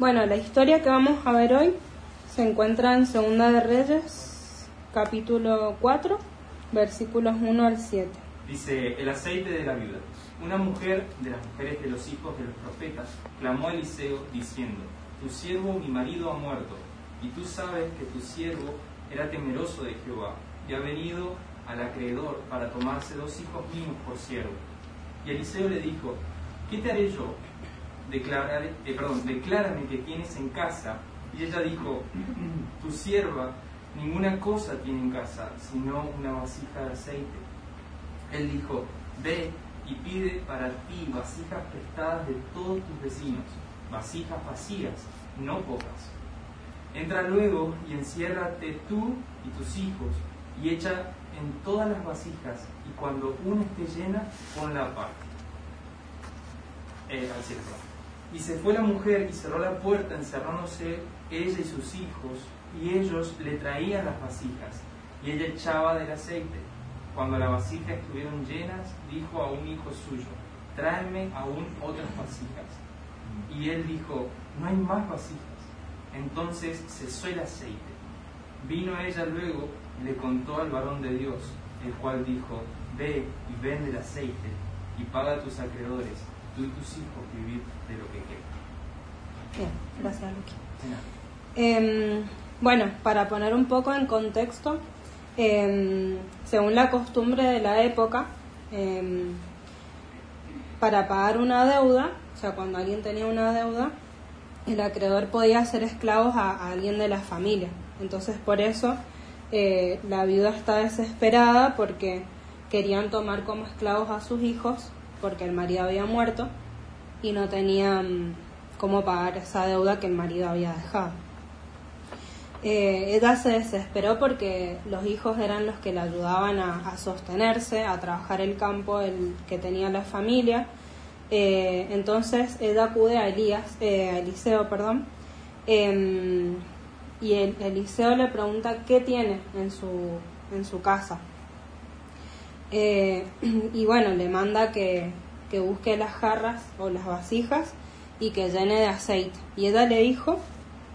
Bueno, la historia que vamos a ver hoy se encuentra en Segunda de Reyes, capítulo 4, versículos 1 al 7. Dice, el aceite de la viuda. Una mujer de las mujeres de los hijos de los profetas clamó a Eliseo diciendo, Tu siervo mi marido ha muerto, y tú sabes que tu siervo era temeroso de Jehová, y ha venido al acreedor para tomarse dos hijos míos por siervo. Y Eliseo le dijo, ¿qué te haré yo? Declararé, eh, perdón, declárame que tienes en casa. Y ella dijo, tu sierva ninguna cosa tiene en casa, sino una vasija de aceite. Él dijo, ve y pide para ti vasijas prestadas de todos tus vecinos, vasijas vacías, no pocas. Entra luego y enciérrate tú y tus hijos y echa en todas las vasijas y cuando una esté llena, ponla aparte. Eh, al y se fue la mujer y cerró la puerta, encerrándose ella y sus hijos, y ellos le traían las vasijas, y ella echaba del aceite. Cuando las vasijas estuvieron llenas, dijo a un hijo suyo, tráeme aún otras vasijas. Y él dijo, no hay más vasijas. Entonces cesó el aceite. Vino ella luego y le contó al varón de Dios, el cual dijo, ve y vende el aceite y paga a tus acreedores tú y tus hijos vivir de lo que quieran. Bien, gracias, Luqui. Eh, bueno, para poner un poco en contexto, eh, según la costumbre de la época, eh, para pagar una deuda, o sea, cuando alguien tenía una deuda, el acreedor podía hacer esclavos a, a alguien de la familia. Entonces, por eso eh, la viuda está desesperada porque querían tomar como esclavos a sus hijos porque el marido había muerto y no tenían cómo pagar esa deuda que el marido había dejado. Eh, ella se desesperó porque los hijos eran los que le ayudaban a, sostenerse, a trabajar el campo el que tenía la familia. Eh, entonces ella acude a Elías, eh, a Eliseo, perdón, em, y el, Eliseo le pregunta qué tiene en su, en su casa. Eh, y bueno, le manda que, que busque las jarras o las vasijas y que llene de aceite. Y ella le dijo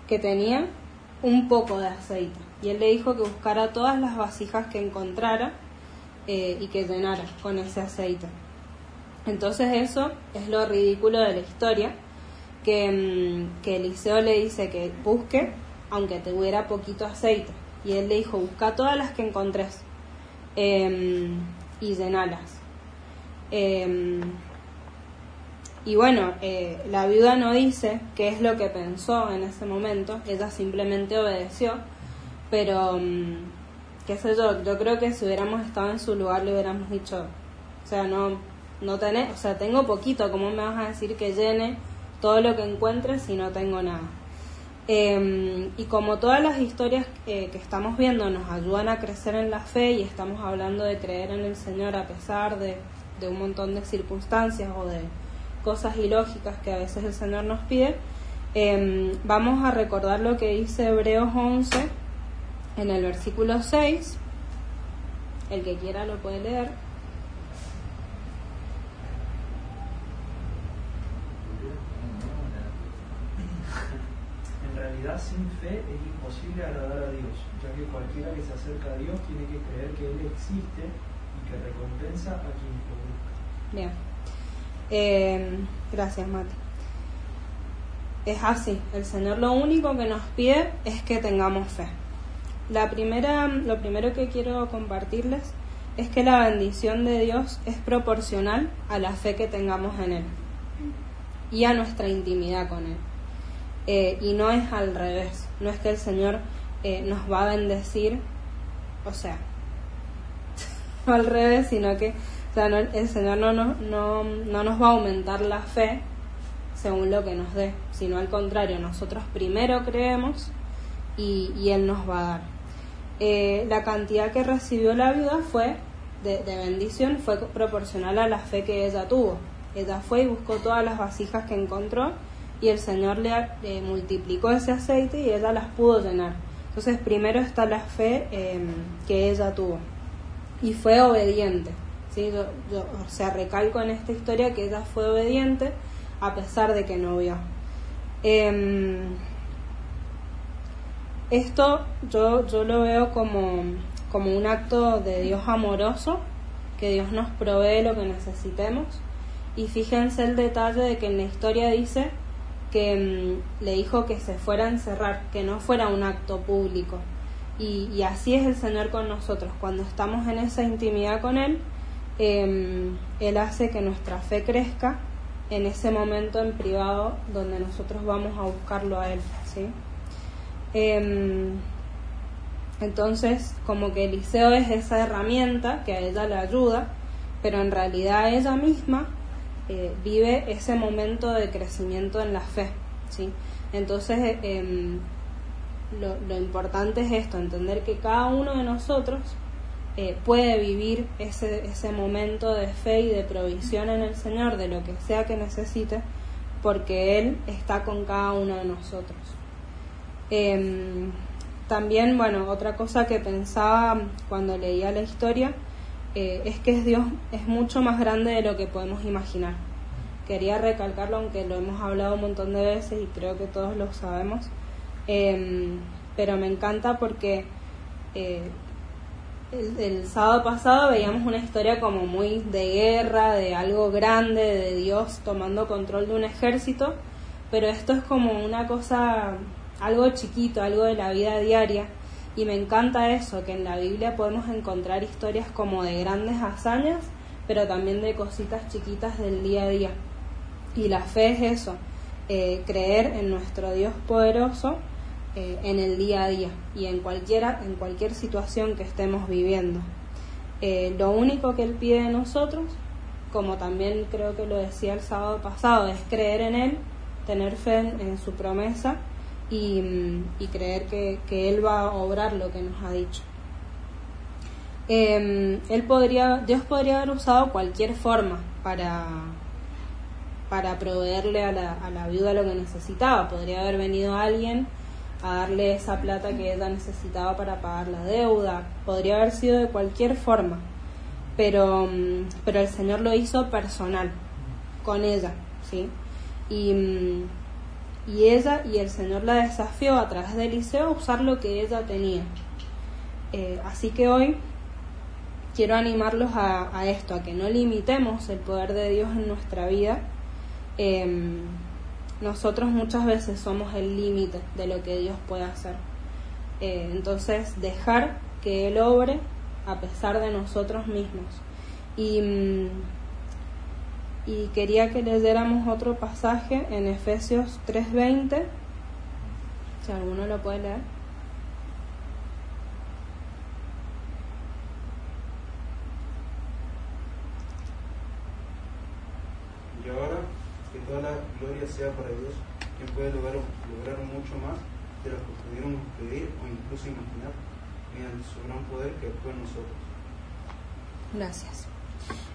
que tenía un poco de aceite. Y él le dijo que buscara todas las vasijas que encontrara eh, y que llenara con ese aceite. Entonces eso es lo ridículo de la historia, que, mm, que Eliseo le dice que busque, aunque tuviera poquito aceite. Y él le dijo, busca todas las que encontres. Em, y llenalas. Em, y bueno, eh, la viuda no dice qué es lo que pensó en ese momento, ella simplemente obedeció, pero mm, qué sé yo, yo creo que si hubiéramos estado en su lugar le hubiéramos dicho, o sea, no, no tenés, o sea, tengo poquito, ¿cómo me vas a decir que llene todo lo que encuentres si no tengo nada? Em, y como todas las historias que estamos viendo nos ayudan a crecer en la fe y estamos hablando de creer en el Señor a pesar de, un montón de circunstancias o de cosas ilógicas que a veces el Señor nos pide, em, vamos a recordar lo que dice Hebreos 11 en el versículo 6. El que quiera lo puede leer. Es imposible agradar a Dios, ya que cualquiera que se acerca a Dios tiene que creer que Él existe y que recompensa a quien lo busca. Bien. Eh, gracias, Mati. Es así, el Señor lo único que nos pide es que tengamos fe. La primera, lo primero que quiero compartirles es que la bendición de Dios es proporcional a la fe que tengamos en Él y a nuestra intimidad con Él. Eh, y no es al revés, no es que el Señor eh, nos va a bendecir, o sea, no al revés, sino que el Señor no, no, no, no nos va a aumentar la fe según lo que nos dé, sino al contrario, nosotros primero creemos y, y Él nos va a dar. Eh, la cantidad que recibió la viuda fue de, de, bendición fue proporcional a la fe que ella tuvo. Ella fue y buscó todas las vasijas que encontró y el Señor le, multiplicó ese aceite y ella las pudo llenar. Entonces primero está la fe em, que ella tuvo y fue obediente. ¿sí? Yo, o sea, recalco en esta historia que ella fue obediente a pesar de que no vio. Em, esto yo, yo lo veo como, como un acto de Dios amoroso, que Dios nos provee lo que necesitemos. Y fíjense el detalle de que en la historia dice que mm, le dijo que se fuera a encerrar, que no fuera un acto público. Y, así es el Señor con nosotros. Cuando estamos en esa intimidad con Él, em, Él hace que nuestra fe crezca en ese momento en privado donde nosotros vamos a buscarlo a Él. ¿sí? Em, entonces, como que Eliseo es esa herramienta que a ella le ayuda, pero en realidad ella misma eh, vive ese momento de crecimiento en la fe. ¿sí? Entonces, em, lo, lo, importante es esto, entender que cada uno de nosotros eh, puede vivir ese, ese momento de fe y de provisión en el Señor, de lo que sea que necesite, porque Él está con cada uno de nosotros. Em, también, bueno, otra cosa que pensaba cuando leía la historia eh, es que Dios es mucho más grande de lo que podemos imaginar. Quería recalcarlo, aunque lo hemos hablado un montón de veces y creo que todos lo sabemos, em, pero me encanta porque eh, el, sábado pasado veíamos una historia como muy de guerra, de algo grande, de Dios tomando control de un ejército, pero esto es como una cosa algo chiquito, algo de la vida diaria. Y me encanta eso, que en la Biblia podemos encontrar historias como de grandes hazañas, pero también de cositas chiquitas del día a día. Y la fe es eso, eh, creer en nuestro Dios poderoso eh, en el día a día y en, cualquiera, en cualquier situación que estemos viviendo. Eh, lo único que Él pide de nosotros, como también creo que lo decía el sábado pasado, es creer en Él, tener fe en su promesa y, creer que, Él va a obrar lo que nos ha dicho. Em, él podría, Dios podría haber usado cualquier forma para, para proveerle a la, a la viuda lo que necesitaba. Podría haber venido alguien a darle esa plata que ella necesitaba para pagar la deuda. Podría haber sido de cualquier forma. Pero, pero el Señor lo hizo personal, con ella, ¿sí? Y, y ella y el Señor la desafió a través de Eliseo a usar lo que ella tenía. Eh, así que hoy quiero animarlos a, esto, a que no limitemos el poder de Dios en nuestra vida. Em, nosotros muchas veces somos el límite de lo que Dios puede hacer. Eh, entonces, dejar que Él obre a pesar de nosotros mismos. Y mm, y quería que leyéramos otro pasaje en Efesios 3:20, si alguno lo puede leer. Y ahora que toda la gloria sea para Dios, quien puede lograr, lograr mucho más de lo que pudiéramos pedir o incluso imaginar, mediante su gran poder que actúa en nosotros. Gracias.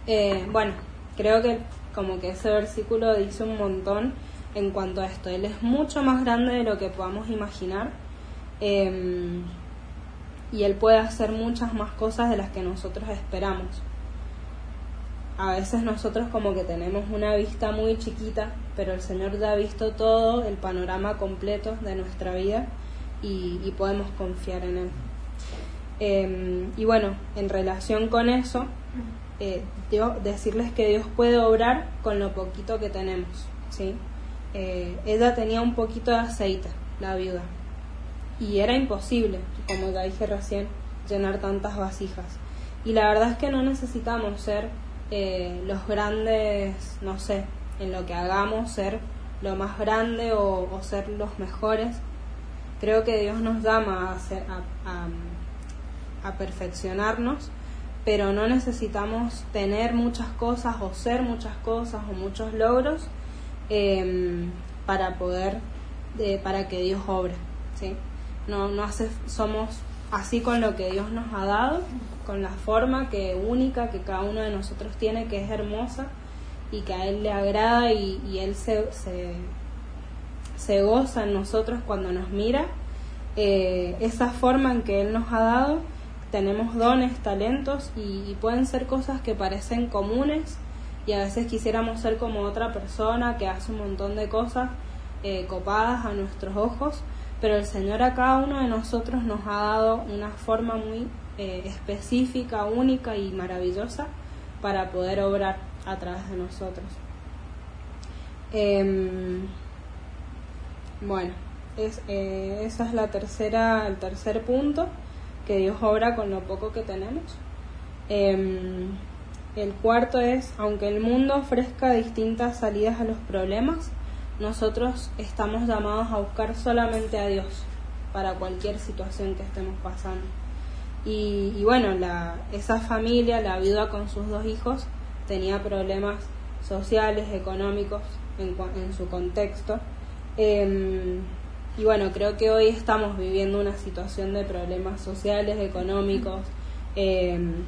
Eh, bueno, creo que como que ese versículo dice un montón en cuanto a esto. Él es mucho más grande de lo que podamos imaginar em, y Él puede hacer muchas más cosas de las que nosotros esperamos. A veces nosotros como que tenemos una vista muy chiquita, pero el Señor ya ha visto todo el panorama completo de nuestra vida y, podemos confiar en Él. Em, y bueno, en relación con eso, eh, decirles que Dios puede obrar con lo poquito que tenemos. ¿sí? Eh, ella tenía un poquito de aceite, la viuda, y era imposible, como ya dije recién, llenar tantas vasijas. Y la verdad es que no necesitamos ser eh, los grandes, no sé, en lo que hagamos, ser lo más grande o, ser los mejores. Creo que Dios nos llama a perfeccionarnos pero no necesitamos tener muchas cosas o ser muchas cosas o muchos logros em, para poder, para que Dios obre. ¿sí? No, no hace, somos así con lo que Dios nos ha dado, con la forma que única que cada uno de nosotros tiene, que es hermosa y que a Él le agrada y, y Él se, se, se, goza en nosotros cuando nos mira. Eh, esa forma en que Él nos ha dado tenemos dones, talentos y, pueden ser cosas que parecen comunes y a veces quisiéramos ser como otra persona que hace un montón de cosas, eh, copadas a nuestros ojos, pero el Señor a cada uno de nosotros nos ha dado una forma muy eh, específica, única y maravillosa para poder obrar a través de nosotros. Em, bueno, es, eh, esa es la tercera, el tercer punto, que Dios obra con lo poco que tenemos. Em, el cuarto es, aunque el mundo ofrezca distintas salidas a los problemas, nosotros estamos llamados a buscar solamente a Dios para cualquier situación que estemos pasando. Y, bueno, la, esa familia, la viuda con sus dos hijos, tenía problemas sociales, económicos en, en su contexto. Em, y bueno, creo que hoy estamos viviendo una situación de problemas sociales, económicos, em,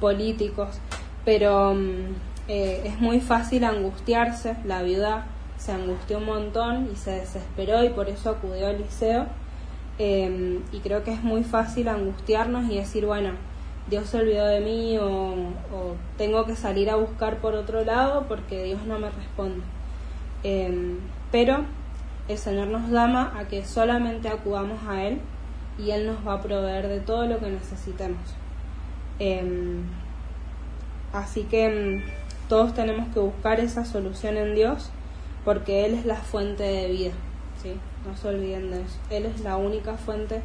políticos, pero mm, eh, es muy fácil angustiarse. La viuda se angustió un montón y se desesperó y por eso acudió al liceo. Em, y creo que es muy fácil angustiarnos y decir, bueno, Dios se olvidó de mí o, tengo que salir a buscar por otro lado porque Dios no me responde. Em, pero el Señor nos llama a que solamente acudamos a Él y Él nos va a proveer de todo lo que necesitemos. Em, así que em, todos tenemos que buscar esa solución en Dios porque Él es la fuente de vida. ¿sí? No se olviden de eso. Él es la única fuente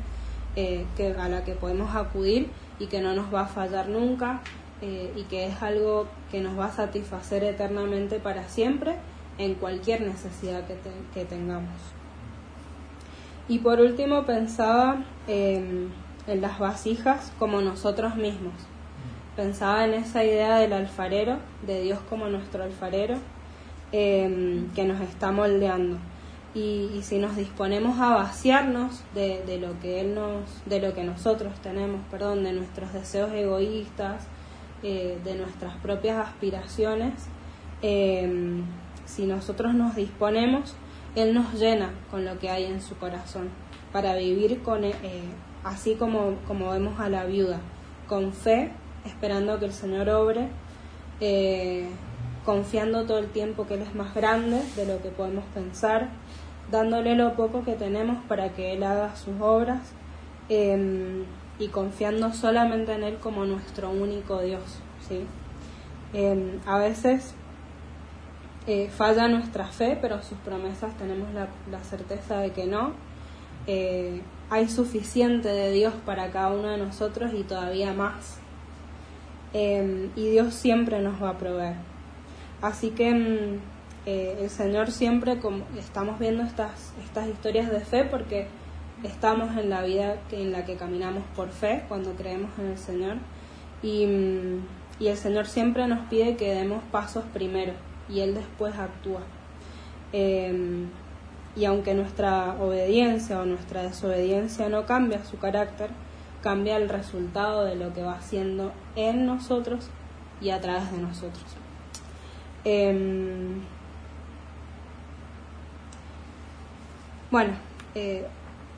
eh, que, a la que podemos acudir y que no nos va a fallar nunca eh, y que es algo que nos va a satisfacer eternamente para siempre en cualquier necesidad que, tengamos. Y por último pensaba em, en las vasijas como nosotros mismos. Pensaba en esa idea del alfarero, de Dios como nuestro alfarero, em, que nos está moldeando. Y, si nos disponemos a vaciarnos de, lo que él nos, de lo que nosotros tenemos, perdón, de nuestros deseos egoístas, eh, de nuestras propias aspiraciones, eh, si nosotros nos disponemos, Él nos llena con lo que hay en su corazón para vivir con, eh, así como, como vemos a la viuda, con fe, esperando que el Señor obre, eh, confiando todo el tiempo que Él es más grande de lo que podemos pensar, dándole lo poco que tenemos para que Él haga sus obras em, y confiando solamente en Él como nuestro único Dios. ¿sí? Em, a veces eh, falla nuestra fe, pero sus promesas tenemos la, certeza de que no. Eh, hay suficiente de Dios para cada uno de nosotros y todavía más. Em, y Dios siempre nos va a proveer. Así que mm, eh, el Señor siempre, como estamos viendo estas, estas historias de fe, porque estamos en la vida en la que caminamos por fe, cuando creemos en el Señor, y, mm, y el Señor siempre nos pide que demos pasos primero y Él después actúa. Em, y aunque nuestra obediencia o nuestra desobediencia no cambia su carácter, cambia el resultado de lo que va haciendo en nosotros y a través de nosotros. Em, bueno, eh,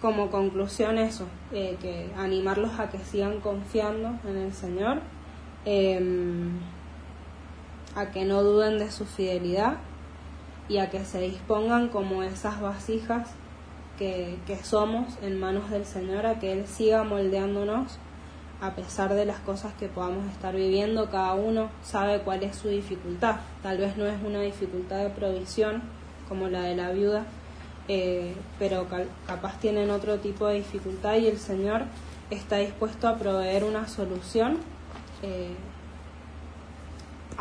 como conclusión eso, eh, que animarlos a que sigan confiando en el Señor. A que no duden de su fidelidad y a que se dispongan como esas vasijas que, somos en manos del Señor, a que Él siga moldeándonos a pesar de las cosas que podamos estar viviendo, cada uno sabe cuál es su dificultad. Tal vez no es una dificultad de provisión como la de la viuda, eh, pero capaz tienen otro tipo de dificultad y el Señor está dispuesto a proveer una solución eh,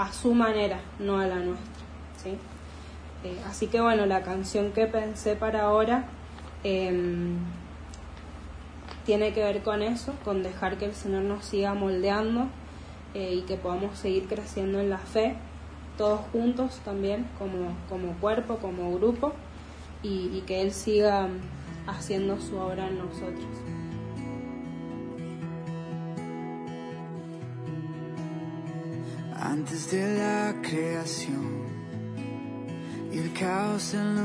a su manera, no a la nuestra. ¿sí? Eh, así que bueno, la canción que pensé para ahora em, tiene que ver con eso, con dejar que el Señor nos siga moldeando eh, y que podamos seguir creciendo en la fe, todos juntos también, como, como cuerpo, como grupo, y, y que Él siga haciendo su obra en nosotros. Antes de la creación el caos del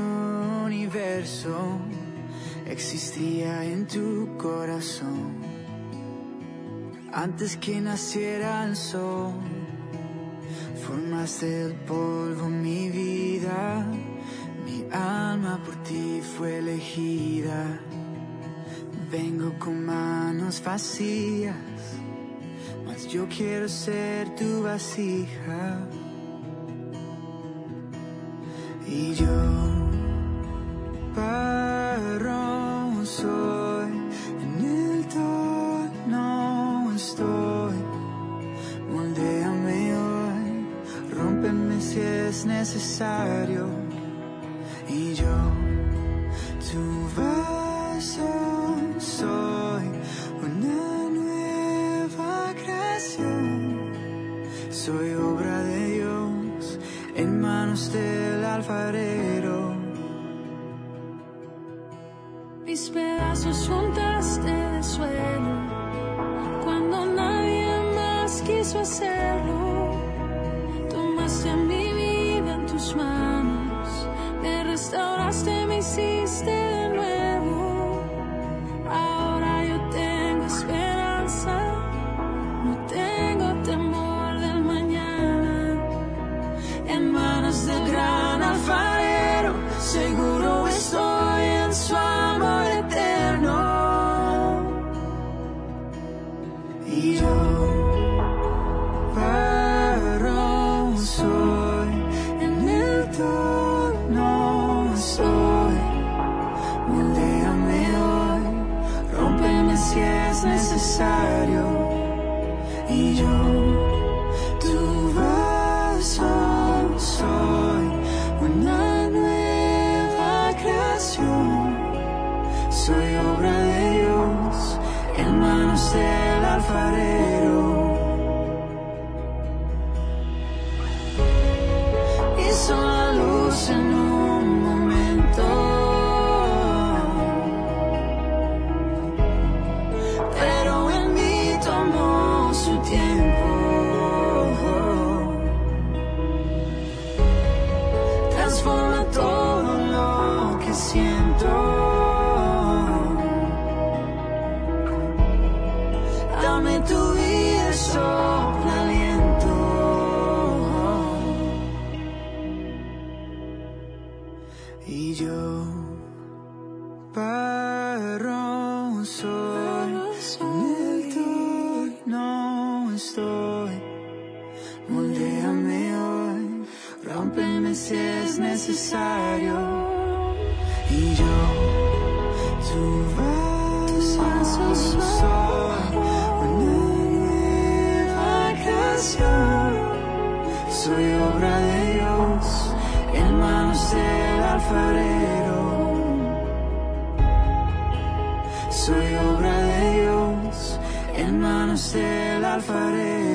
universo existía en tu corazón. Antes que naciera el sol, formaste del polvo mi vida, mi alma por ti fue elegida. Vengo con manos vacías, mas yo quiero ser tu vasija. Y yo, barro soy, en el no estoy. Moldéame hoy, rómpeme si es necesario. Y yo, tu vaso soy, Soy obra de Dios en manos del alfarero. Mis pedazos juntaste de suelo cuando nadie más quiso hacerlo. Tomaste mi vida en tus manos, me restauraste, me hiciste es necesario. Y yo, es necesario. Y yo, tu vaso soy, una nueva creación. Soy obra de Dios en manos del alfarero. Soy obra de Dios en manos del alfarero.